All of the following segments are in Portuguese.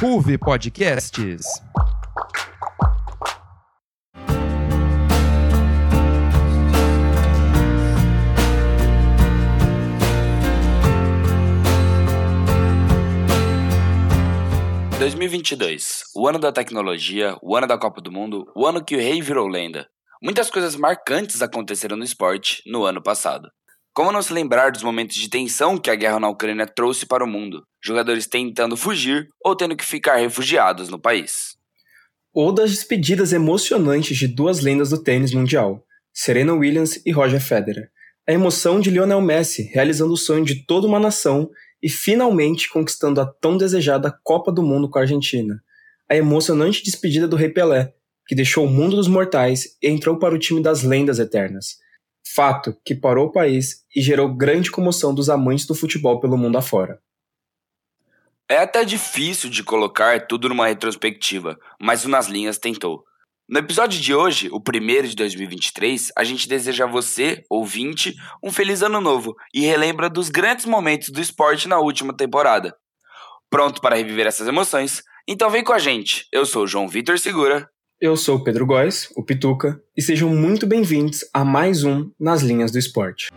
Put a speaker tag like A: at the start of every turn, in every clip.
A: Ruve Podcasts.
B: ...2022, o ano da tecnologia, o ano da Copa do Mundo, o ano que o rei virou lenda. Muitas coisas marcantes aconteceram no esporte no ano passado. Como não se lembrar dos momentos de tensão que a guerra na Ucrânia trouxe para o mundo? Jogadores tentando fugir ou tendo que ficar refugiados no país.
C: Ou das despedidas emocionantes de duas lendas do tênis mundial, Serena Williams e Roger Federer. A emoção de Lionel Messi realizando o sonho de toda uma nação e finalmente conquistando a tão desejada Copa do Mundo com a Argentina. A emocionante despedida do Rei Pelé, que deixou o mundo dos mortais e entrou para o time das lendas eternas fato que parou o país e gerou grande comoção dos amantes do futebol pelo mundo afora.
B: É até difícil de colocar tudo numa retrospectiva, mas o Nas Linhas tentou. No episódio de hoje, o primeiro de 2023, a gente deseja a você, ouvinte, um feliz ano novo e relembra dos grandes momentos do esporte na última temporada. Pronto para reviver essas emoções? Então vem com a gente. Eu sou João Vitor Segura.
C: Eu sou o Pedro Góes, o Pituca, e sejam muito bem-vindos a mais um Nas Linhas do Esporte.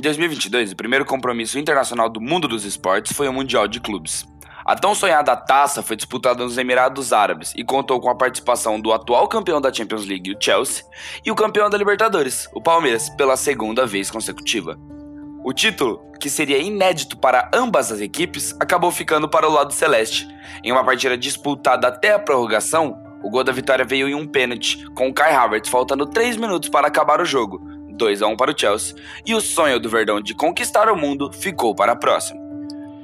B: Em 2022, o primeiro compromisso internacional do mundo dos esportes foi o Mundial de Clubes. A tão sonhada taça foi disputada nos Emirados Árabes e contou com a participação do atual campeão da Champions League, o Chelsea, e o campeão da Libertadores, o Palmeiras, pela segunda vez consecutiva. O título, que seria inédito para ambas as equipes, acabou ficando para o lado celeste. Em uma partida disputada até a prorrogação, o gol da vitória veio em um pênalti, com o Kai Havertz faltando 3 minutos para acabar o jogo, 2 a 1 para o Chelsea, e o sonho do Verdão de conquistar o mundo ficou para a próxima.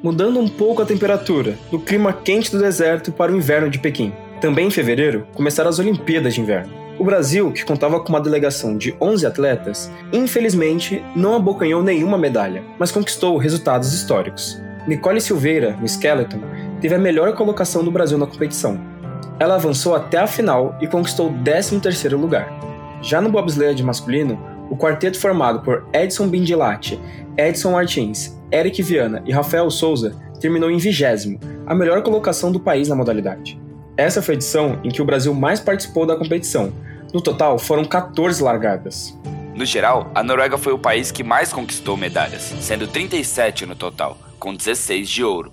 C: Mudando um pouco a temperatura, do clima quente do deserto para o inverno de Pequim. Também em fevereiro, começaram as Olimpíadas de Inverno. O Brasil, que contava com uma delegação de 11 atletas, infelizmente não abocanhou nenhuma medalha, mas conquistou resultados históricos. Nicole Silveira, no Skeleton, teve a melhor colocação do Brasil na competição. Ela avançou até a final e conquistou o 13º lugar. Já no bobsleigh masculino, o quarteto formado por Edson Bindilate, Edson Martins, Eric Viana e Rafael Souza terminou em vigésimo, a melhor colocação do país na modalidade. Essa foi a edição em que o Brasil mais participou da competição. No total, foram 14 largadas.
B: No geral, a Noruega foi o país que mais conquistou medalhas, sendo 37 no total, com 16 de ouro.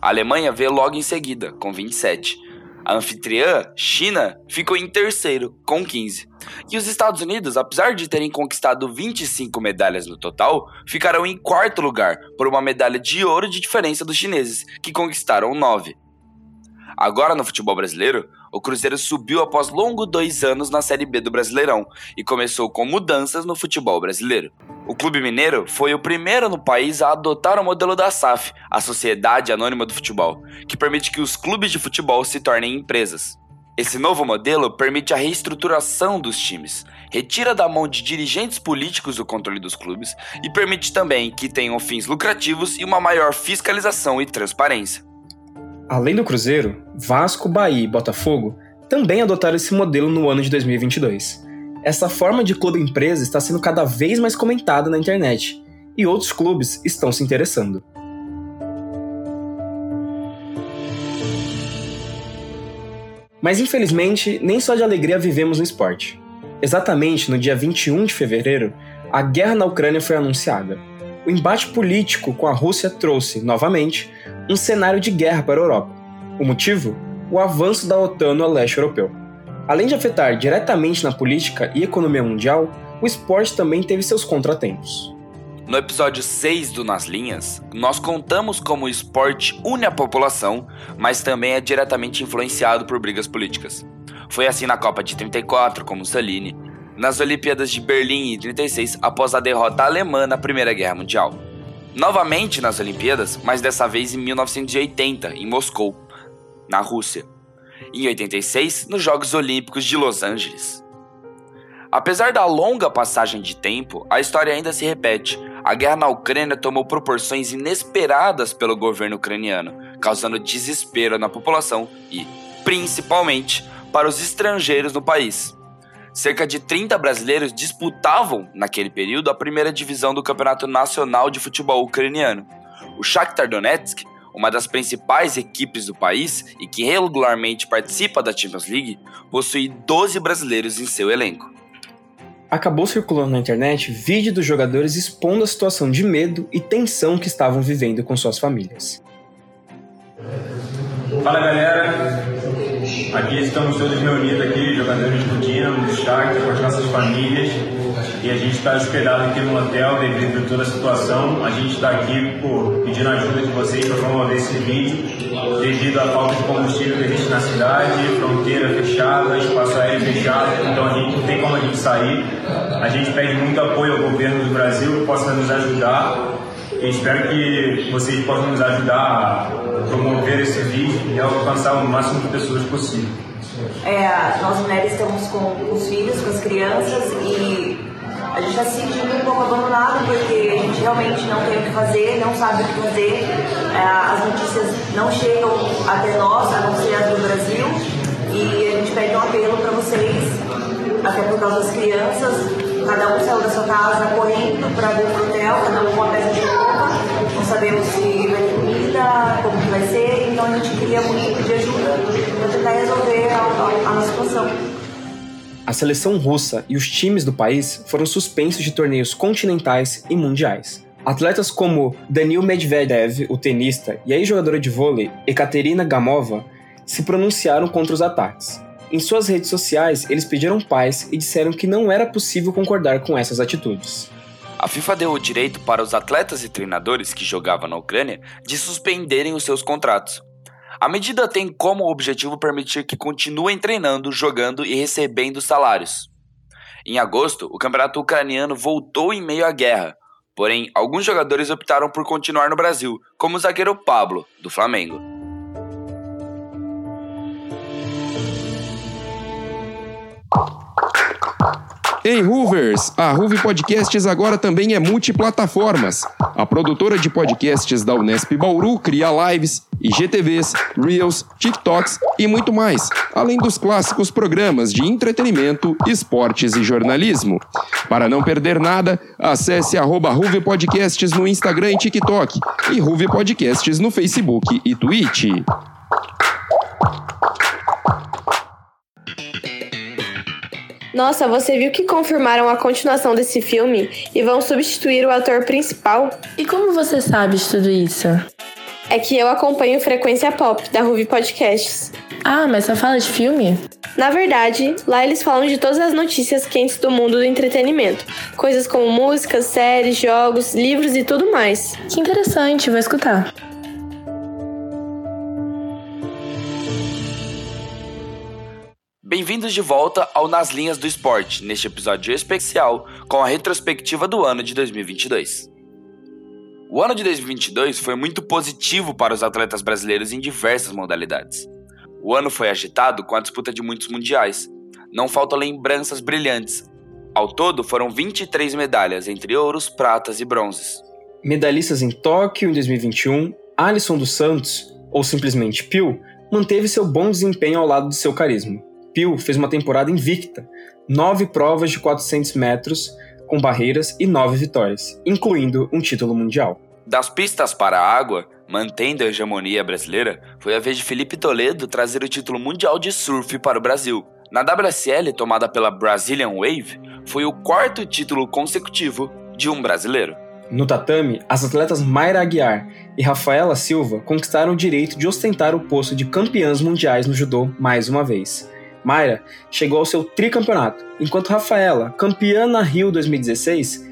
B: A Alemanha veio logo em seguida, com 27, a anfitriã, China, ficou em terceiro, com 15. E os Estados Unidos, apesar de terem conquistado 25 medalhas no total, ficaram em quarto lugar, por uma medalha de ouro de diferença dos chineses, que conquistaram 9. Agora no futebol brasileiro, o Cruzeiro subiu após longo dois anos na Série B do Brasileirão e começou com mudanças no futebol brasileiro. O Clube Mineiro foi o primeiro no país a adotar o modelo da SAF, a Sociedade Anônima do Futebol, que permite que os clubes de futebol se tornem empresas. Esse novo modelo permite a reestruturação dos times, retira da mão de dirigentes políticos o controle dos clubes e permite também que tenham fins lucrativos e uma maior fiscalização e transparência.
C: Além do Cruzeiro, Vasco, Bahia e Botafogo também adotaram esse modelo no ano de 2022. Essa forma de clube empresa está sendo cada vez mais comentada na internet e outros clubes estão se interessando. Mas infelizmente, nem só de alegria vivemos no esporte. Exatamente no dia 21 de fevereiro, a guerra na Ucrânia foi anunciada. O embate político com a Rússia trouxe, novamente, um cenário de guerra para a Europa. O motivo? O avanço da OTAN no leste europeu. Além de afetar diretamente na política e economia mundial, o esporte também teve seus contratempos.
B: No episódio 6 do Nas Linhas, nós contamos como o esporte une a população, mas também é diretamente influenciado por brigas políticas. Foi assim na Copa de 34 com Mussolini, nas Olimpíadas de Berlim em 36 após a derrota alemã na Primeira Guerra Mundial novamente nas Olimpíadas, mas dessa vez em 1980, em Moscou, na Rússia. em 86 nos Jogos Olímpicos de Los Angeles. Apesar da longa passagem de tempo, a história ainda se repete. A guerra na Ucrânia tomou proporções inesperadas pelo governo ucraniano, causando desespero na população e, principalmente, para os estrangeiros no país. Cerca de 30 brasileiros disputavam, naquele período, a primeira divisão do Campeonato Nacional de Futebol Ucraniano. O Shakhtar Donetsk, uma das principais equipes do país e que regularmente participa da Champions League, possui 12 brasileiros em seu elenco
C: acabou circulando na internet vídeo dos jogadores expondo a situação de medo e tensão que estavam vivendo com suas famílias.
D: Fala galera, aqui estamos todos reunidos aqui, jogadores do Dinamo, do Shakhtar, com as nossas famílias e a gente está hospedado aqui no hotel devido a toda a situação. A gente está aqui por pedindo ajuda de vocês para promover esse vídeo devido à falta de combustível que existe na cidade, fronteira fechada, espaço aéreo fechado, então a gente não tem como a gente sair. A gente pede muito apoio ao governo do Brasil que possa nos ajudar e espero que vocês possam nos ajudar promover esse vídeo e alcançar o máximo de pessoas possível.
E: É, nós mulheres estamos com os filhos, com as crianças e a gente está se sentindo um pouco abandonado porque a gente realmente não tem o que fazer, não sabe o que fazer, é, as notícias não chegam até nós, a não ser as do Brasil, e a gente pede um apelo para vocês, até por causa das crianças, cada um saiu da sua casa correndo para vir pro hotel, cada um com uma peça de roupa, não sabemos se vai ter comida, como que vai ser, então a gente queria ajuda para tentar resolver a, a, a nossa situação.
C: A seleção russa e os times do país foram suspensos de torneios continentais e mundiais. Atletas como Danil Medvedev, o tenista, e a ex-jogadora de vôlei Ekaterina Gamova se pronunciaram contra os ataques. Em suas redes sociais, eles pediram paz e disseram que não era possível concordar com essas atitudes.
B: A FIFA deu o direito para os atletas e treinadores que jogavam na Ucrânia de suspenderem os seus contratos, a medida tem como objetivo permitir que continuem treinando, jogando e recebendo salários. Em agosto, o campeonato ucraniano voltou em meio à guerra, porém, alguns jogadores optaram por continuar no Brasil, como o zagueiro Pablo, do Flamengo.
A: Em Hoovers, a Hoove Podcasts agora também é multiplataformas. A produtora de podcasts da Unesp Bauru cria lives, IGTVs, Reels, TikToks e muito mais, além dos clássicos programas de entretenimento, esportes e jornalismo. Para não perder nada, acesse arroba Ruve Podcasts no Instagram e TikTok e Ruve Podcasts no Facebook e Twitch.
F: Nossa, você viu que confirmaram a continuação desse filme e vão substituir o ator principal?
G: E como você sabe de tudo isso?
F: É que eu acompanho Frequência Pop, da Ruby Podcasts.
G: Ah, mas só fala de filme?
F: Na verdade, lá eles falam de todas as notícias quentes do mundo do entretenimento. Coisas como músicas, séries, jogos, livros e tudo mais.
G: Que interessante, vou escutar.
B: Bem-vindos de volta ao Nas Linhas do Esporte, neste episódio especial com a retrospectiva do ano de 2022. O ano de 2022 foi muito positivo para os atletas brasileiros em diversas modalidades. O ano foi agitado com a disputa de muitos mundiais. Não faltam lembranças brilhantes. Ao todo, foram 23 medalhas, entre ouros, pratas e bronzes.
C: Medalhistas em Tóquio em 2021, Alisson dos Santos, ou simplesmente Pio, manteve seu bom desempenho ao lado de seu carisma. Pio fez uma temporada invicta, nove provas de 400 metros com barreiras e nove vitórias, incluindo um título mundial.
B: Das pistas para a água, mantendo a hegemonia brasileira, foi a vez de Felipe Toledo trazer o título mundial de surf para o Brasil. Na WSL, tomada pela Brazilian Wave, foi o quarto título consecutivo de um brasileiro.
C: No tatame, as atletas Mayra Aguiar e Rafaela Silva conquistaram o direito de ostentar o posto de campeãs mundiais no judô mais uma vez. Mayra chegou ao seu tricampeonato, enquanto Rafaela, campeã na Rio 2016,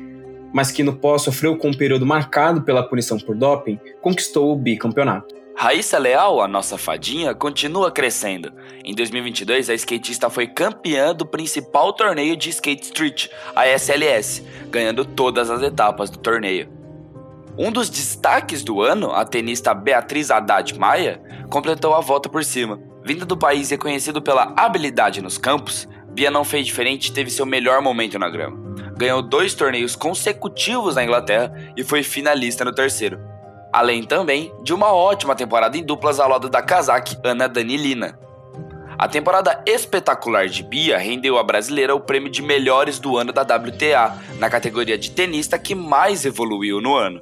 C: mas que no pós sofreu com um período marcado pela punição por doping, conquistou o bicampeonato.
B: Raíssa Leal, a nossa fadinha, continua crescendo. Em 2022, a skatista foi campeã do principal torneio de skate street, a SLS, ganhando todas as etapas do torneio. Um dos destaques do ano, a tenista Beatriz Haddad Maia, completou a volta por cima, Vindo do país reconhecido pela habilidade nos campos, Bia não fez diferente e teve seu melhor momento na grama. Ganhou dois torneios consecutivos na Inglaterra e foi finalista no terceiro. Além também de uma ótima temporada em duplas ao lado da casaque Ana Danilina. A temporada espetacular de Bia rendeu à brasileira o prêmio de melhores do ano da WTA, na categoria de tenista que mais evoluiu no ano.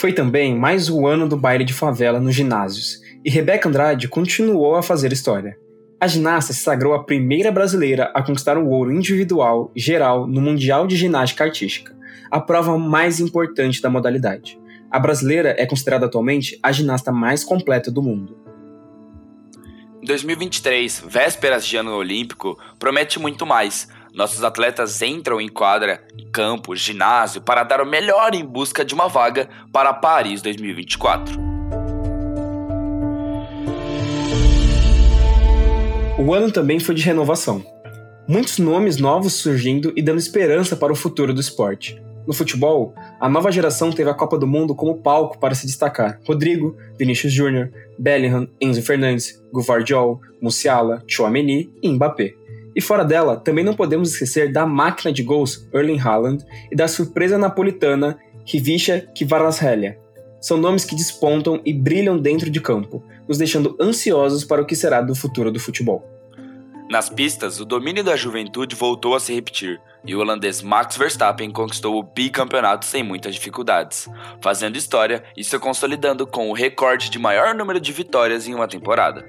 C: Foi também mais o ano do baile de favela nos ginásios, e Rebeca Andrade continuou a fazer história. A ginasta se sagrou a primeira brasileira a conquistar o ouro individual geral no Mundial de Ginástica Artística, a prova mais importante da modalidade. A brasileira é considerada atualmente a ginasta mais completa do mundo.
B: 2023, vésperas de ano olímpico, promete muito mais. Nossos atletas entram em quadra, campo, ginásio para dar o melhor em busca de uma vaga para Paris 2024.
C: O ano também foi de renovação. Muitos nomes novos surgindo e dando esperança para o futuro do esporte. No futebol, a nova geração teve a Copa do Mundo como palco para se destacar. Rodrigo, Vinícius Júnior, Bellingham, Enzo Fernandes, Gvardiol, Musiala, Chouameni e Mbappé. E fora dela, também não podemos esquecer da máquina de gols Erling Haaland e da surpresa napolitana Rivicha Kvaratskhelia. São nomes que despontam e brilham dentro de campo, nos deixando ansiosos para o que será do futuro do futebol.
B: Nas pistas, o domínio da juventude voltou a se repetir, e o holandês Max Verstappen conquistou o bicampeonato sem muitas dificuldades, fazendo história e se consolidando com o recorde de maior número de vitórias em uma temporada.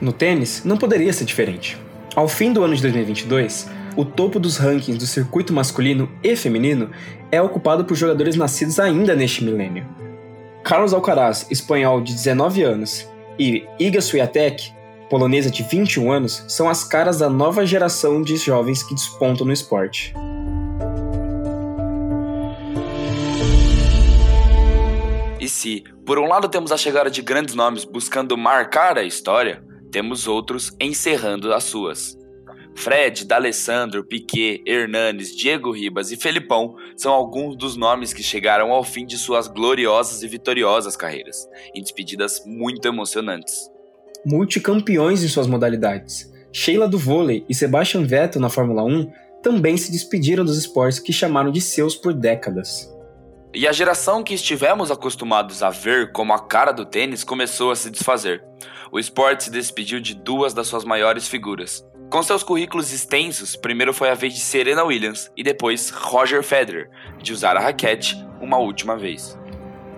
C: No tênis, não poderia ser diferente. Ao fim do ano de 2022, o topo dos rankings do circuito masculino e feminino é ocupado por jogadores nascidos ainda neste milênio. Carlos Alcaraz, espanhol de 19 anos, e Iga Swiatek, polonesa de 21 anos, são as caras da nova geração de jovens que despontam no esporte.
B: E se, por um lado, temos a chegada de grandes nomes buscando marcar a história, temos outros encerrando as suas. Fred, D'Alessandro, Piquet, Hernanes, Diego Ribas e Felipão são alguns dos nomes que chegaram ao fim de suas gloriosas e vitoriosas carreiras, em despedidas muito emocionantes
C: multicampeões em suas modalidades. Sheila do vôlei e Sebastian Vettel na Fórmula 1 também se despediram dos esportes que chamaram de seus por décadas.
B: E a geração que estivemos acostumados a ver como a cara do tênis começou a se desfazer. O esporte se despediu de duas das suas maiores figuras. Com seus currículos extensos, primeiro foi a vez de Serena Williams e depois Roger Federer, de usar a raquete uma última vez.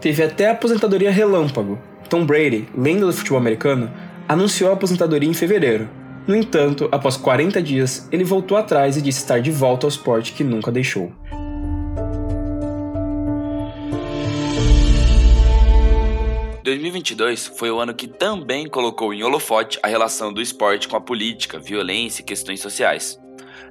C: Teve até a aposentadoria relâmpago. Tom Brady, lenda do futebol americano, anunciou a aposentadoria em fevereiro. No entanto, após 40 dias, ele voltou atrás e disse estar de volta ao esporte que nunca deixou.
B: « 2022 foi o ano que também colocou em holofote a relação do esporte com a política, violência e questões sociais.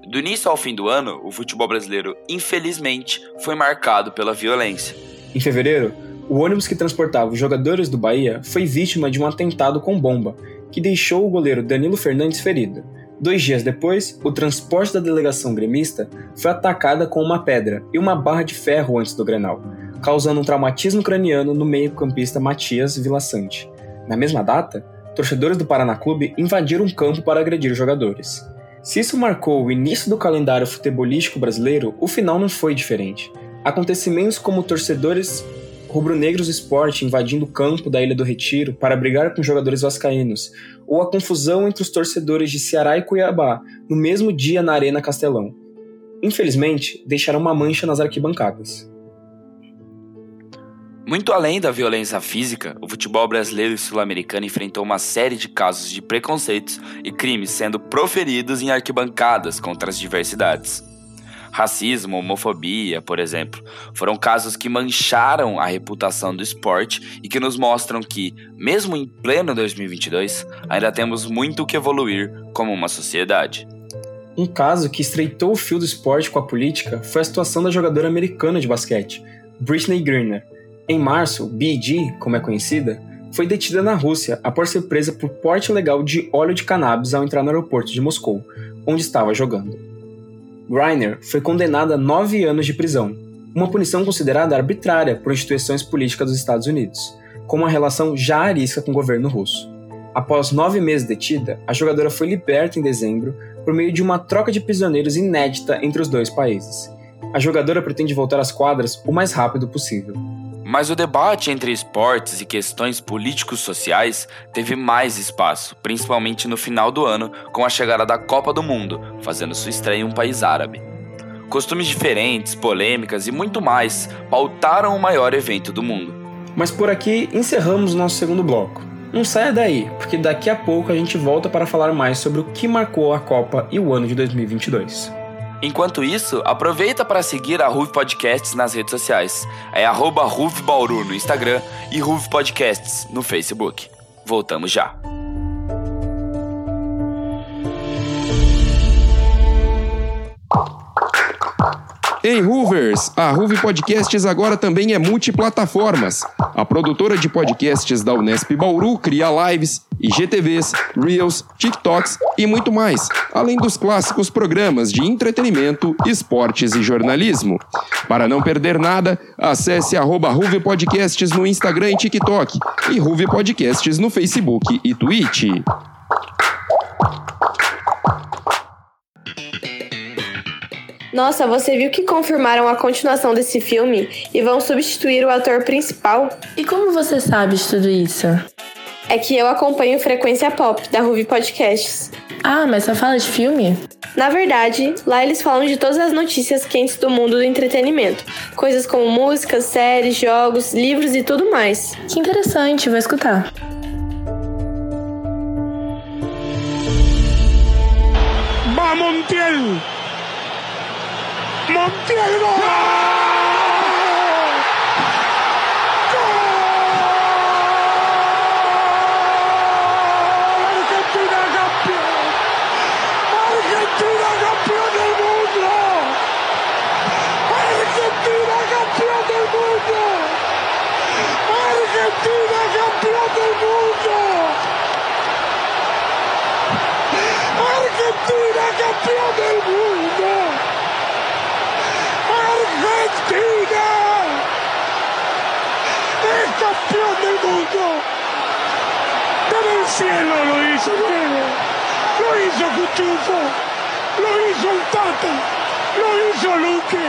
B: Do início ao fim do ano, o futebol brasileiro, infelizmente, foi marcado pela violência.
C: Em fevereiro, o ônibus que transportava os jogadores do Bahia foi vítima de um atentado com bomba, que deixou o goleiro Danilo Fernandes ferido. Dois dias depois, o transporte da delegação gremista foi atacada com uma pedra e uma barra de ferro antes do Grenal, causando um traumatismo craniano no meio-campista Matias Vilaçante. Na mesma data, torcedores do Paraná Clube invadiram um campo para agredir os jogadores. Se isso marcou o início do calendário futebolístico brasileiro, o final não foi diferente. Acontecimentos como torcedores rubro-negros esporte invadindo o campo da Ilha do Retiro para brigar com jogadores vascaínos, ou a confusão entre os torcedores de Ceará e Cuiabá no mesmo dia na Arena Castelão. Infelizmente, deixaram uma mancha nas arquibancadas.
B: Muito além da violência física, o futebol brasileiro e sul-americano enfrentou uma série de casos de preconceitos e crimes sendo proferidos em arquibancadas contra as diversidades. Racismo, homofobia, por exemplo, foram casos que mancharam a reputação do esporte e que nos mostram que, mesmo em pleno 2022, ainda temos muito que evoluir como uma sociedade.
C: Um caso que estreitou o fio do esporte com a política foi a situação da jogadora americana de basquete, Britney Griner. Em março, BG, como é conhecida, foi detida na Rússia após ser presa por porte ilegal de óleo de cannabis ao entrar no aeroporto de Moscou, onde estava jogando. Griner foi condenada a nove anos de prisão, uma punição considerada arbitrária por instituições políticas dos Estados Unidos, com uma relação já arisca com o governo russo. Após nove meses detida, a jogadora foi liberta em dezembro por meio de uma troca de prisioneiros inédita entre os dois países. A jogadora pretende voltar às quadras o mais rápido possível.
B: Mas o debate entre esportes e questões políticos sociais teve mais espaço, principalmente no final do ano, com a chegada da Copa do Mundo, fazendo sua estreia em um país árabe. Costumes diferentes, polêmicas e muito mais pautaram o maior evento do mundo.
C: Mas por aqui encerramos nosso segundo bloco. Não saia daí, porque daqui a pouco a gente volta para falar mais sobre o que marcou a Copa e o ano de 2022.
B: Enquanto isso, aproveita para seguir a Ruve Podcasts nas redes sociais. É arroba Ruve Bauru no Instagram e Ruve Podcasts no Facebook. Voltamos já.
A: Ei, Hoovers! A Ruve Podcasts agora também é multiplataformas. A produtora de podcasts da Unesp Bauru cria lives, IGTVs, Reels, TikToks e muito mais, além dos clássicos programas de entretenimento, esportes e jornalismo. Para não perder nada, acesse Ruve Podcasts no Instagram e TikTok e Ruve Podcasts no Facebook e Twitch.
F: Nossa, você viu que confirmaram a continuação desse filme e vão substituir o ator principal?
G: E como você sabe de tudo isso?
F: É que eu acompanho Frequência Pop, da Ruby Podcasts.
G: Ah, mas só fala de filme?
F: Na verdade, lá eles falam de todas as notícias quentes do mundo do entretenimento. Coisas como músicas, séries, jogos, livros e tudo mais.
G: Que interessante, vou escutar.
H: ¡Va Montiel! ¡Montiel gol! ¡Gol! ¡Argentina campeón! ¡Argentina campeón del mundo! ¡Argentina campeón del mundo! ¡Argentina campeón del mundo! Argentina campeón del mundo. Argentina es Pero el cielo lo hizo Diego, lo hizo Cuchufo, lo hizo el Tata, lo hizo Luque,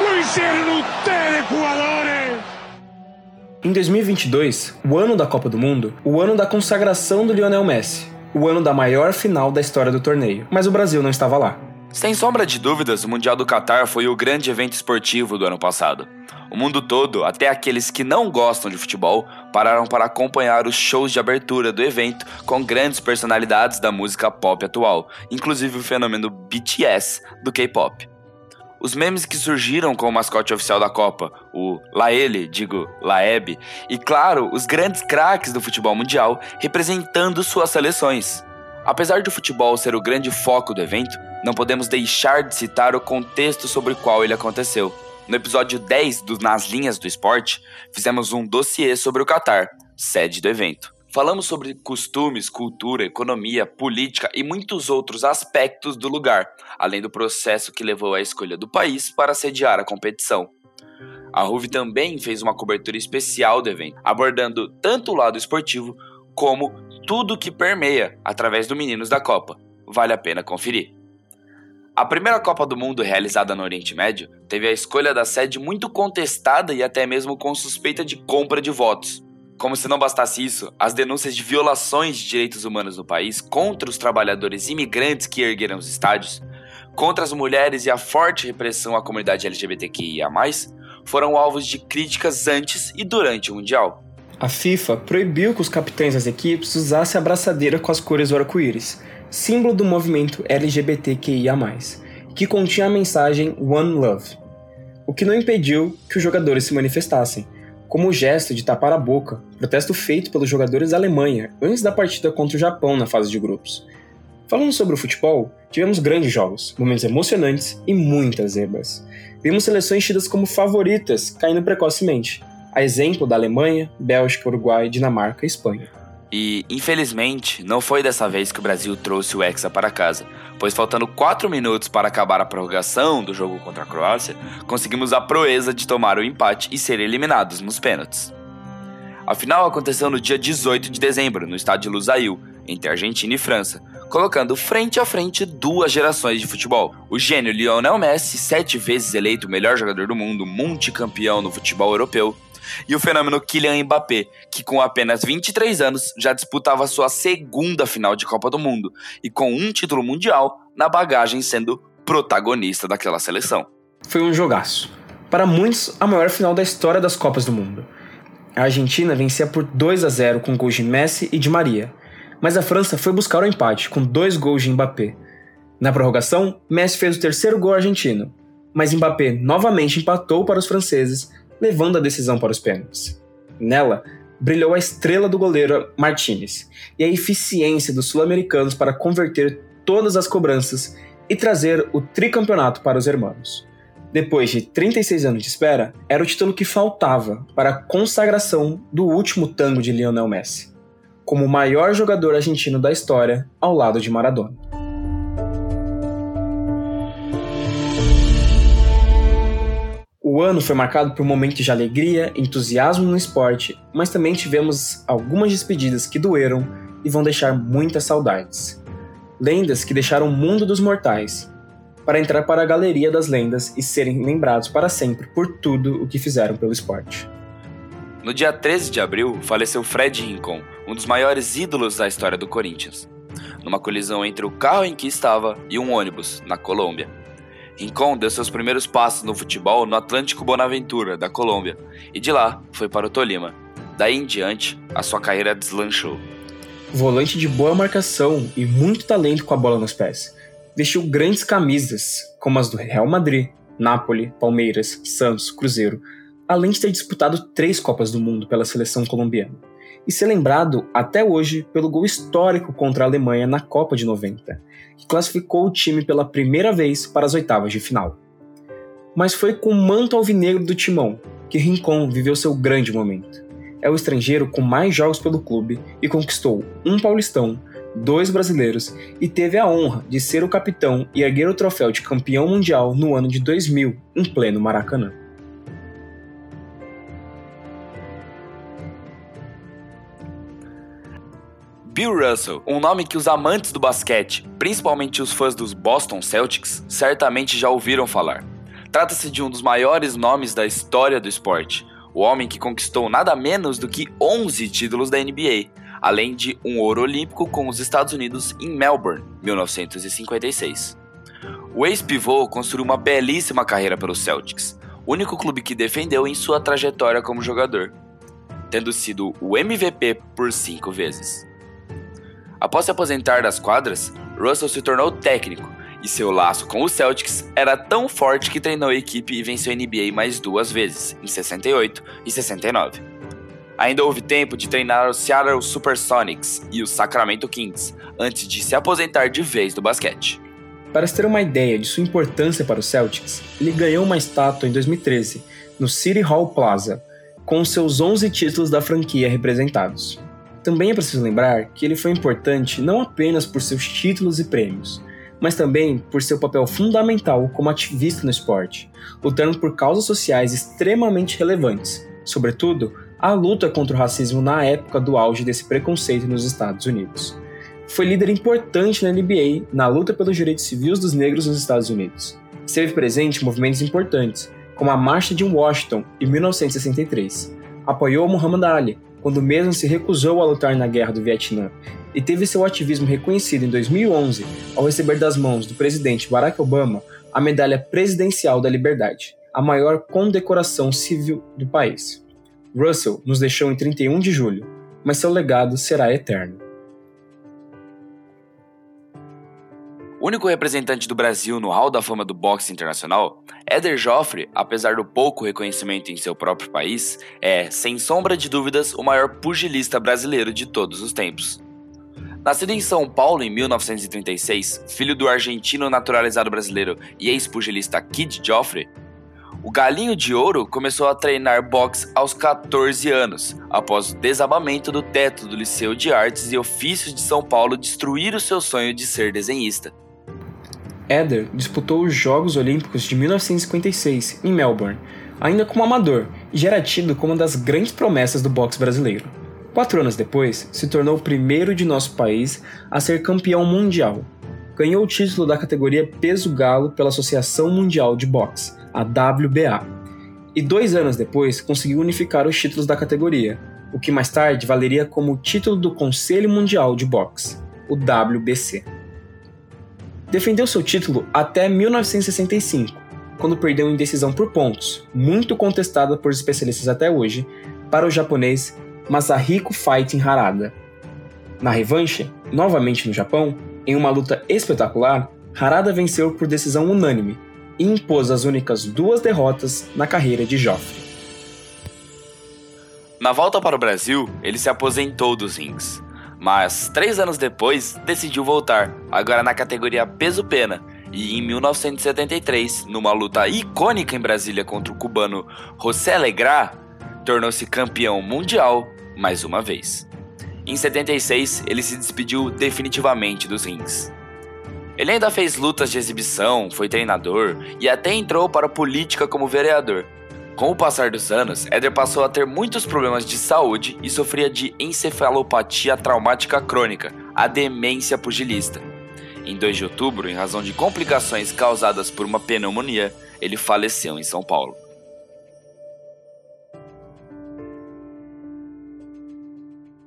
H: lo hicieron ustedes jugadores.
C: Em 2022, o ano da Copa do Mundo, o ano da consagração do Lionel Messi, o ano da maior final da história do torneio, mas o Brasil não estava lá.
B: Sem sombra de dúvidas, o Mundial do Catar foi o grande evento esportivo do ano passado. O mundo todo, até aqueles que não gostam de futebol, pararam para acompanhar os shows de abertura do evento com grandes personalidades da música pop atual, inclusive o fenômeno BTS do K-pop. Os memes que surgiram com o mascote oficial da Copa, o Laele, digo Laeb, e claro, os grandes craques do futebol mundial representando suas seleções. Apesar de o futebol ser o grande foco do evento, não podemos deixar de citar o contexto sobre o qual ele aconteceu. No episódio 10 do Nas Linhas do Esporte, fizemos um dossiê sobre o Catar, sede do evento. Falamos sobre costumes, cultura, economia, política e muitos outros aspectos do lugar, além do processo que levou à escolha do país para sediar a competição. A RUV também fez uma cobertura especial do evento, abordando tanto o lado esportivo como tudo que permeia através do Meninos da Copa. Vale a pena conferir. A primeira Copa do Mundo realizada no Oriente Médio teve a escolha da sede muito contestada e até mesmo com suspeita de compra de votos. Como se não bastasse isso, as denúncias de violações de direitos humanos no país contra os trabalhadores imigrantes que ergueram os estádios, contra as mulheres e a forte repressão à comunidade LGBTQIA, foram alvos de críticas antes e durante o Mundial.
C: A FIFA proibiu que os capitães das equipes usassem a braçadeira com as cores do arco-íris, símbolo do movimento LGBTQIA, que continha a mensagem One Love, o que não impediu que os jogadores se manifestassem, como o gesto de tapar a boca, protesto feito pelos jogadores da Alemanha antes da partida contra o Japão na fase de grupos. Falando sobre o futebol, tivemos grandes jogos, momentos emocionantes e muitas zebras. Vimos seleções tidas como favoritas caindo precocemente, a exemplo da Alemanha, Bélgica, Uruguai, Dinamarca e Espanha.
B: E, infelizmente, não foi dessa vez que o Brasil trouxe o Hexa para casa, pois faltando 4 minutos para acabar a prorrogação do jogo contra a Croácia, conseguimos a proeza de tomar o empate e ser eliminados nos pênaltis. A final aconteceu no dia 18 de dezembro, no estádio Lusail, entre Argentina e França, colocando frente a frente duas gerações de futebol. O gênio Lionel Messi, sete vezes eleito o melhor jogador do mundo, multicampeão no futebol europeu, e o fenômeno Kylian Mbappé, que com apenas 23 anos já disputava sua segunda final de Copa do Mundo e com um título mundial na bagagem sendo protagonista daquela seleção.
C: Foi um jogaço. Para muitos, a maior final da história das Copas do Mundo. A Argentina vencia por 2 a 0 com gols de Messi e de Maria, mas a França foi buscar o empate com dois gols de Mbappé. Na prorrogação, Messi fez o terceiro gol argentino, mas Mbappé novamente empatou para os franceses levando a decisão para os pênaltis. Nela, brilhou a estrela do goleiro Martinez e a eficiência dos sul-americanos para converter todas as cobranças e trazer o tricampeonato para os hermanos. Depois de 36 anos de espera, era o título que faltava para a consagração do último tango de Lionel Messi, como o maior jogador argentino da história ao lado de Maradona. O ano foi marcado por momentos de alegria, entusiasmo no esporte, mas também tivemos algumas despedidas que doeram e vão deixar muitas saudades. Lendas que deixaram o mundo dos mortais, para entrar para a galeria das lendas e serem lembrados para sempre por tudo o que fizeram pelo esporte.
B: No dia 13 de abril, faleceu Fred Rincon, um dos maiores ídolos da história do Corinthians, numa colisão entre o carro em que estava e um ônibus, na Colômbia. Rincon deu seus primeiros passos no futebol no Atlântico Bonaventura, da Colômbia, e de lá foi para o Tolima. Daí em diante, a sua carreira deslanchou.
C: Volante de boa marcação e muito talento com a bola nos pés. Vestiu grandes camisas, como as do Real Madrid, Napoli, Palmeiras, Santos, Cruzeiro, além de ter disputado três Copas do Mundo pela seleção colombiana e ser lembrado até hoje pelo gol histórico contra a Alemanha na Copa de 90, que classificou o time pela primeira vez para as oitavas de final. Mas foi com o manto alvinegro do timão que Rincon viveu seu grande momento. É o estrangeiro com mais jogos pelo clube e conquistou um paulistão, dois brasileiros e teve a honra de ser o capitão e erguer o troféu de campeão mundial no ano de 2000, em pleno Maracanã.
B: Bill Russell, um nome que os amantes do basquete, principalmente os fãs dos Boston Celtics, certamente já ouviram falar. Trata-se de um dos maiores nomes da história do esporte, o homem que conquistou nada menos do que 11 títulos da NBA, além de um ouro olímpico com os Estados Unidos em Melbourne, 1956. O ex-pivô construiu uma belíssima carreira pelos Celtics, único clube que defendeu em sua trajetória como jogador, tendo sido o MVP por cinco vezes. Após se aposentar das quadras, Russell se tornou técnico e seu laço com os Celtics era tão forte que treinou a equipe e venceu a NBA mais duas vezes, em 68 e 69. Ainda houve tempo de treinar os Seattle Supersonics e os Sacramento Kings, antes de se aposentar de vez do basquete.
C: Para se ter uma ideia de sua importância para os Celtics, ele ganhou uma estátua em 2013, no City Hall Plaza, com seus 11 títulos da franquia representados. Também é preciso lembrar que ele foi importante não apenas por seus títulos e prêmios, mas também por seu papel fundamental como ativista no esporte, lutando por causas sociais extremamente relevantes, sobretudo a luta contra o racismo na época do auge desse preconceito nos Estados Unidos. Foi líder importante na NBA na luta pelos direitos civis dos negros nos Estados Unidos. Esteve presente em movimentos importantes, como a Marcha de Washington em 1963. Apoiou Muhammad Ali, quando mesmo se recusou a lutar na Guerra do Vietnã, e teve seu ativismo reconhecido em 2011 ao receber das mãos do presidente Barack Obama a Medalha Presidencial da Liberdade, a maior condecoração civil do país. Russell nos deixou em 31 de julho, mas seu legado será eterno.
B: O único representante do Brasil no Hall da Fama do boxe internacional, Éder Joffre, apesar do pouco reconhecimento em seu próprio país, é, sem sombra de dúvidas, o maior pugilista brasileiro de todos os tempos. Nascido em São Paulo em 1936, filho do argentino naturalizado brasileiro e ex-pugilista Kid Joffre, o Galinho de Ouro começou a treinar boxe aos 14 anos, após o desabamento do teto do Liceu de Artes e Ofícios de São Paulo destruir o seu sonho de ser desenhista.
C: Eder disputou os Jogos Olímpicos de 1956 em Melbourne, ainda como amador, e já era tido como uma das grandes promessas do boxe brasileiro. Quatro anos depois, se tornou o primeiro de nosso país a ser campeão mundial. Ganhou o título da categoria peso galo pela Associação Mundial de Boxe, a WBA. E dois anos depois conseguiu unificar os títulos da categoria, o que mais tarde valeria como o título do Conselho Mundial de Boxe, o WBC. Defendeu seu título até 1965, quando perdeu em decisão por pontos, muito contestada por especialistas até hoje, para o japonês Masahiko Fighting Harada. Na revanche, novamente no Japão, em uma luta espetacular, Harada venceu por decisão unânime e impôs as únicas duas derrotas na carreira de Joffre.
B: Na volta para o Brasil, ele se aposentou dos rings, mas três anos depois decidiu voltar, agora na categoria peso-pena, e em 1973, numa luta icônica em Brasília contra o cubano José Legrá, tornou-se campeão mundial mais uma vez. Em 76, ele se despediu definitivamente dos rings. Ele ainda fez lutas de exibição, foi treinador e até entrou para a política como vereador. Com o passar dos anos, Éder passou a ter muitos problemas de saúde e sofria de encefalopatia traumática crônica, a demência pugilista. Em 2 de outubro, em razão de complicações causadas por uma pneumonia, ele faleceu em São Paulo.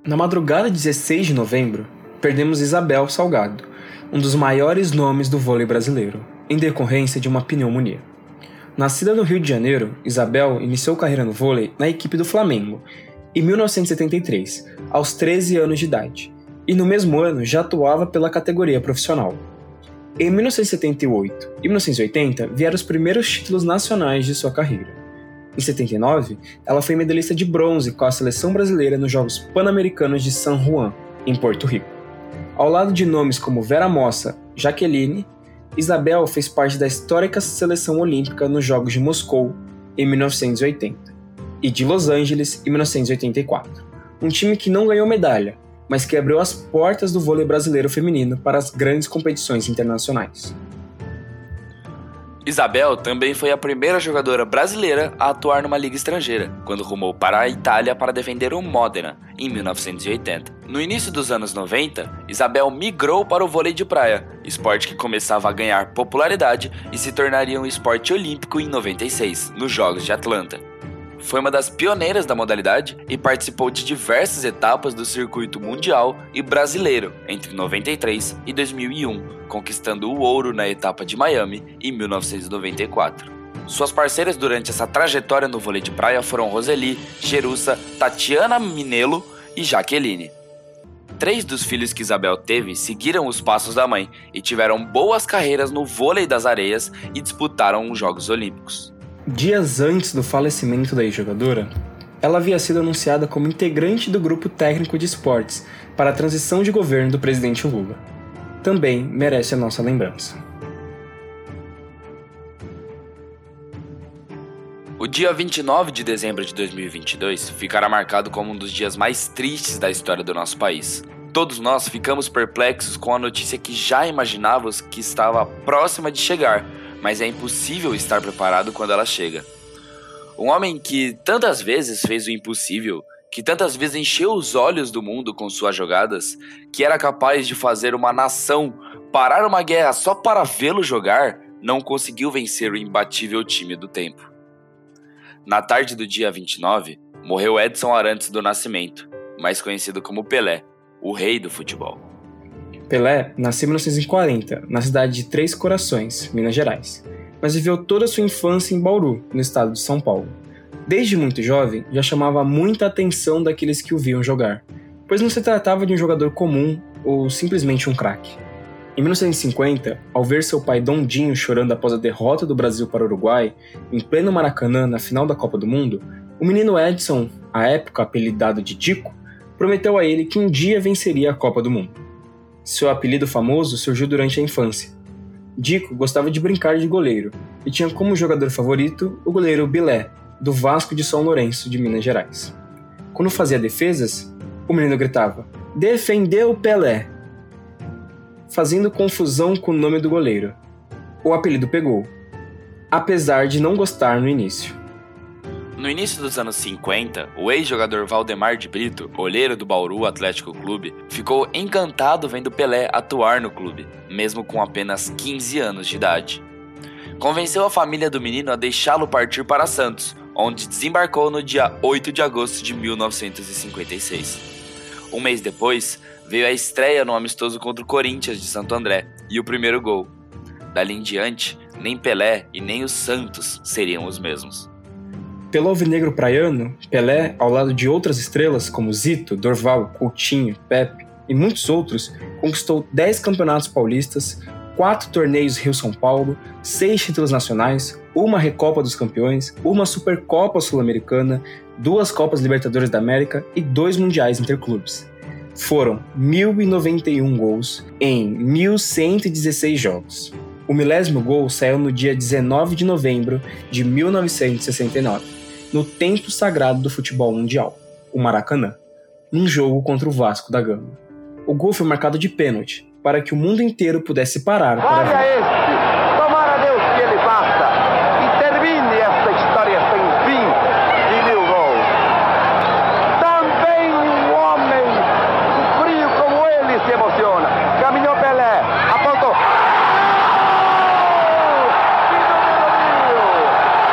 C: Na madrugada de 16 de novembro, perdemos Isabel Salgado, um dos maiores nomes do vôlei brasileiro, em decorrência de uma pneumonia. Nascida no Rio de Janeiro, Isabel iniciou carreira no vôlei na equipe do Flamengo em 1973, aos 13 anos de idade, e no mesmo ano já atuava pela categoria profissional. Em 1978 e 1980 vieram os primeiros títulos nacionais de sua carreira. Em 79, ela foi medalhista de bronze com a seleção brasileira nos Jogos Pan-Americanos de San Juan, em Porto Rico. Ao lado de nomes como Vera Mossa, Jaqueline, Isabel fez parte da histórica seleção olímpica nos Jogos de Moscou, em 1980, e de Los Angeles, em 1984. Um time que não ganhou medalha, mas que abriu as portas do vôlei brasileiro feminino para as grandes competições internacionais.
B: Isabel também foi a primeira jogadora brasileira a atuar numa liga estrangeira, quando rumou para a Itália para defender o Modena, em 1980. No início dos anos 90, Isabel migrou para o vôlei de praia, esporte que começava a ganhar popularidade e se tornaria um esporte olímpico em 96, nos Jogos de Atlanta. Foi uma das pioneiras da modalidade e participou de diversas etapas do circuito mundial e brasileiro entre 93 e 2001, conquistando o ouro na etapa de Miami em 1994. Suas parceiras durante essa trajetória no vôlei de praia foram Roseli, Jerusa, Tatiana Minelo e Jaqueline. Três dos filhos que Isabel teve seguiram os passos da mãe e tiveram boas carreiras no vôlei das areias e disputaram os Jogos Olímpicos.
C: Dias antes do falecimento da ex-jogadora, ela havia sido anunciada como integrante do grupo técnico de esportes para a transição de governo do presidente Lula. Também merece a nossa lembrança.
B: O dia 29 de dezembro de 2022 ficará marcado como um dos dias mais tristes da história do nosso país. Todos nós ficamos perplexos com a notícia que já imaginávamos que estava próxima de chegar, mas é impossível estar preparado quando ela chega. Um homem que tantas vezes fez o impossível, que tantas vezes encheu os olhos do mundo com suas jogadas, que era capaz de fazer uma nação parar uma guerra só para vê-lo jogar, não conseguiu vencer o imbatível time do tempo. Na tarde do dia 29, morreu Edson Arantes do Nascimento, mais conhecido como Pelé, o rei do futebol.
C: Pelé nasceu em 1940, na cidade de Três Corações, Minas Gerais, mas viveu toda sua infância em Bauru, no estado de São Paulo. Desde muito jovem, já chamava muita atenção daqueles que o viam jogar, pois não se tratava de um jogador comum ou simplesmente um craque. Em 1950, ao ver seu pai Dondinho chorando após a derrota do Brasil para o Uruguai, em pleno Maracanã na final da Copa do Mundo, o menino Edson, à época apelidado de Dico, prometeu a ele que um dia venceria a Copa do Mundo. Seu apelido famoso surgiu durante a infância. Dico gostava de brincar de goleiro e tinha como jogador favorito o goleiro Bilé, do Vasco de São Lourenço, de Minas Gerais. Quando fazia defesas, o menino gritava: Defendeu Pelé! fazendo confusão com o nome do goleiro. O apelido pegou, apesar de não gostar no início.
B: No início dos anos 50, o ex-jogador Valdemar de Brito, olheiro do Bauru Atlético Clube, ficou encantado vendo Pelé atuar no clube, mesmo com apenas 15 anos de idade. Convenceu a família do menino a deixá-lo partir para Santos, onde desembarcou no dia 8 de agosto de 1956. Um mês depois, veio a estreia no amistoso contra o Corinthians de Santo André e o primeiro gol. Dali em diante, nem Pelé e nem os Santos seriam os mesmos.
C: Pelo alvinegro praiano, Pelé, ao lado de outras estrelas como Zito, Dorval, Coutinho, Pepe e muitos outros, conquistou 10 campeonatos paulistas, 4 torneios Rio-São Paulo, 6 títulos nacionais, uma Recopa dos Campeões, uma Supercopa Sul-Americana, duas Copas Libertadores da América e dois Mundiais Interclubes. Foram 1.091 gols em 1.116 jogos. O milésimo gol saiu no dia 19 de novembro de 1969 no templo sagrado do futebol mundial, o Maracanã, num jogo contra o Vasco da Gama. O gol foi marcado de pênalti, para que o mundo inteiro pudesse parar para ver.
I: este! Tomara Deus que ele basta e termine esta história sem fim de mil gols. Também um homem frio como ele se emociona. Caminhou Pelé, apontou. Que número mil!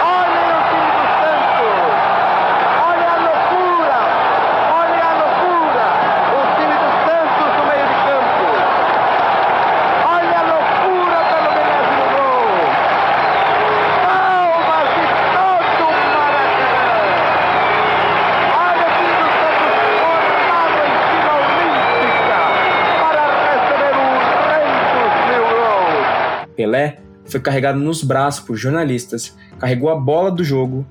I: Olhem o time do Santos! Olha a loucura! Olha a loucura! O time do Santos no meio de campo! Olha a loucura pelo milésimo gol! Palmas de todo o Maracanã! Olha o time do Santos formado em fila olímpica para receber o rei dos mil gols!
C: Pelé foi carregado nos braços por jornalistas, carregou a bola do jogo,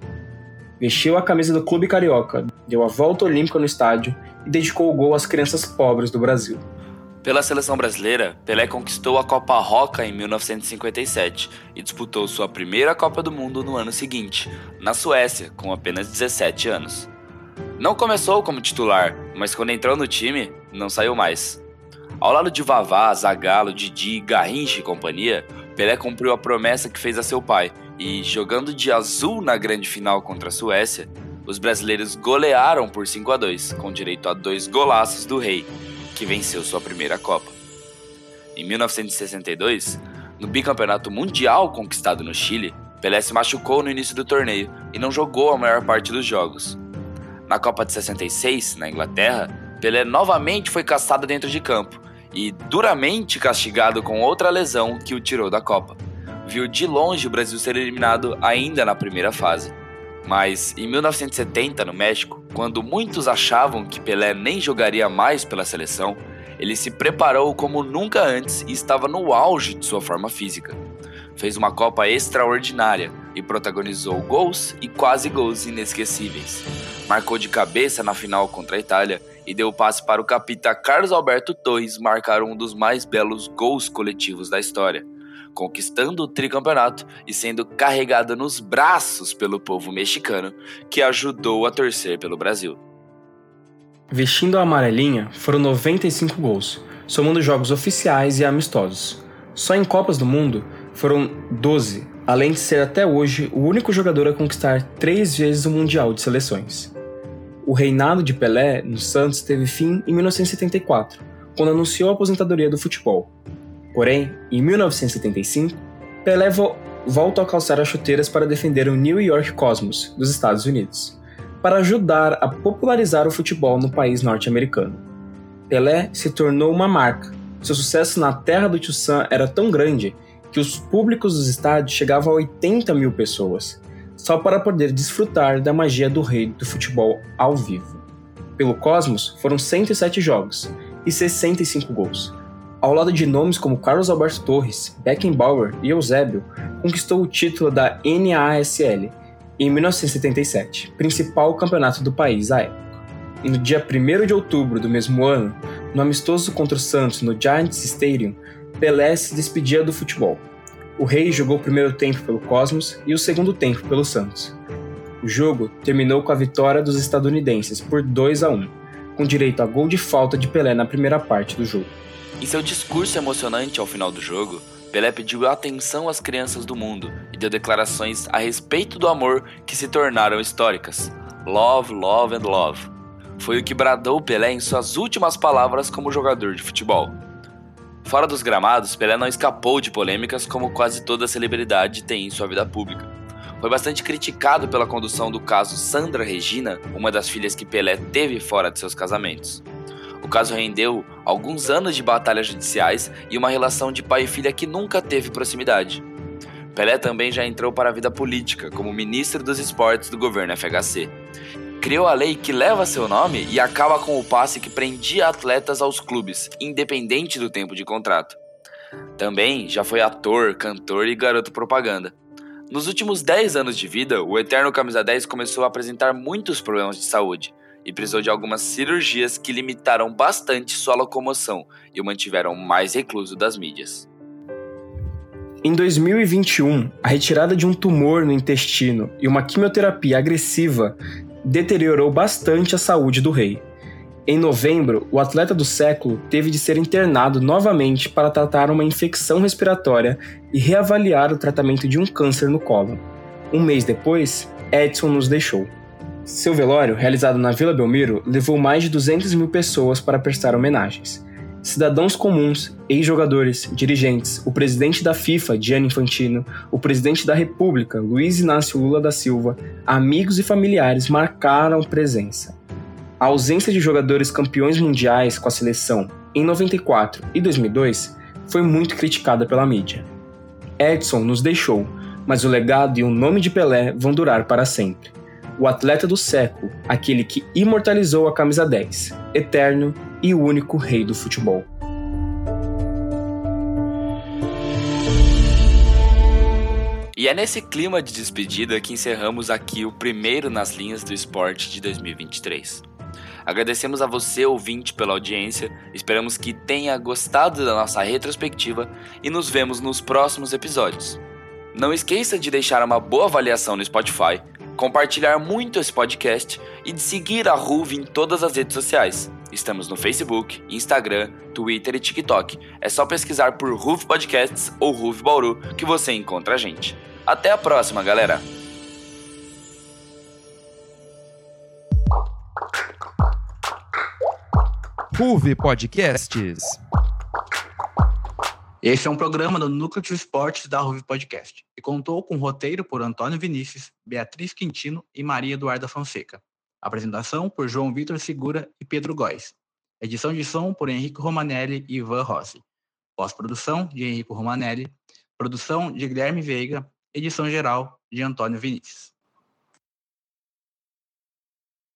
C: vestiu a camisa do clube carioca, deu a volta olímpica no estádio e dedicou o gol às crianças pobres do Brasil.
B: Pela seleção brasileira, Pelé conquistou a Copa Roca em 1957 e disputou sua primeira Copa do Mundo no ano seguinte, na Suécia, com apenas 17 anos. Não começou como titular, mas quando entrou no time, não saiu mais. Ao lado de Vavá, Zagallo, Didi, Garrincha e companhia, Pelé cumpriu a promessa que fez a seu pai e, jogando de azul na grande final contra a Suécia, os brasileiros golearam por 5 a 2, com direito a dois golaços do Rei, que venceu sua primeira Copa. Em 1962, no bicampeonato mundial conquistado no Chile, Pelé se machucou no início do torneio e não jogou a maior parte dos jogos. Na Copa de 66, na Inglaterra, Pelé novamente foi caçado dentro de campo e duramente castigado com outra lesão que o tirou da Copa. Viu de longe o Brasil ser eliminado ainda na primeira fase. Mas em 1970, no México, quando muitos achavam que Pelé nem jogaria mais pela seleção, ele se preparou como nunca antes e estava no auge de sua forma física. Fez uma Copa extraordinária e protagonizou gols e quase gols inesquecíveis. Marcou de cabeça na final contra a Itália e deu passe para o capitão Carlos Alberto Torres marcar um dos mais belos gols coletivos da história, conquistando o tricampeonato e sendo carregado nos braços pelo povo mexicano, que ajudou a torcer pelo Brasil.
C: Vestindo a amarelinha, foram 95 gols, somando jogos oficiais e amistosos. Só em Copas do Mundo foram 12, além de ser até hoje o único jogador a conquistar três vezes o Mundial de Seleções. O reinado de Pelé no Santos teve fim em 1974, quando anunciou a aposentadoria do futebol. Porém, em 1975, Pelé vo volta a calçar as chuteiras para defender o New York Cosmos, dos Estados Unidos, para ajudar a popularizar o futebol no país norte-americano. Pelé se tornou uma marca. Seu sucesso na terra do Tio Sam era tão grande que os públicos dos estádios chegavam a 80 mil pessoas, só para poder desfrutar da magia do rei do futebol ao vivo. Pelo Cosmos, foram 107 jogos e 65 gols. Ao lado de nomes como Carlos Alberto Torres, Beckenbauer e Eusébio, conquistou o título da NASL em 1977, principal campeonato do país à época. E no dia 1 de outubro do mesmo ano, no amistoso contra o Santos no Giants Stadium, Pelé se despedia do futebol. O Rei jogou o primeiro tempo pelo Cosmos e o segundo tempo pelo Santos. O jogo terminou com a vitória dos estadunidenses por 2 a 1, com direito a gol de falta de Pelé na primeira parte do jogo.
B: Em seu discurso emocionante ao final do jogo, Pelé pediu atenção às crianças do mundo e deu declarações a respeito do amor que se tornaram históricas. Love, love and love. Foi o que bradou Pelé em suas últimas palavras como jogador de futebol. Fora dos gramados, Pelé não escapou de polêmicas como quase toda celebridade tem em sua vida pública. Foi bastante criticado pela condução do caso Sandra Regina, uma das filhas que Pelé teve fora de seus casamentos. O caso rendeu alguns anos de batalhas judiciais e uma relação de pai e filha que nunca teve proximidade. Pelé também já entrou para a vida política como ministro dos esportes do governo FHC. Criou a lei que leva seu nome e acaba com o passe que prendia atletas aos clubes, independente do tempo de contrato. Também já foi ator, cantor e garoto propaganda. Nos últimos 10 anos de vida, o eterno camisa 10 começou a apresentar muitos problemas de saúde e precisou de algumas cirurgias que limitaram bastante sua locomoção e o mantiveram mais recluso das mídias.
C: Em 2021, a retirada de um tumor no intestino e uma quimioterapia agressiva deteriorou bastante a saúde do rei. Em novembro, o atleta do século teve de ser internado novamente para tratar uma infecção respiratória e reavaliar o tratamento de um câncer no colo. Um mês depois, Edson nos deixou. Seu velório, realizado na Vila Belmiro, levou mais de 200 mil pessoas para prestar homenagens. Cidadãos comuns, ex-jogadores, dirigentes, o presidente da FIFA, Gianni Infantino, o presidente da República, Luiz Inácio Lula da Silva, amigos e familiares marcaram presença. A ausência de jogadores campeões mundiais com a seleção em 94 e 2002 foi muito criticada pela mídia. Edson nos deixou, mas o legado e o nome de Pelé vão durar para sempre. O atleta do século, aquele que imortalizou a camisa 10, eterno e único rei do futebol.
B: E é nesse clima de despedida que encerramos aqui o primeiro nas linhas do esporte de 2023. Agradecemos a você, ouvinte, pela audiência, esperamos que tenha gostado da nossa retrospectiva e nos vemos nos próximos episódios. Não esqueça de deixar uma boa avaliação no Spotify, compartilhar muito esse podcast e de seguir a Ruve em todas as redes sociais. Estamos no Facebook, Instagram, Twitter e TikTok. É só pesquisar por Ruve Podcasts ou Ruve Bauru que você encontra a gente. Até a próxima, galera!
A: Ruve Podcasts.
J: Esse é um programa do Núcleo de Esportes da Ruve Podcast e contou com roteiro por Antônio Vinícius, Beatriz Quintino e Maria Eduarda Fonseca. Apresentação por João Vitor Segura e Pedro Góes. Edição de som por Henrique Romanelli e Ivan Rossi. Pós-produção de Henrique Romanelli. Produção de Guilherme Veiga. Edição geral de Antônio Vinícius.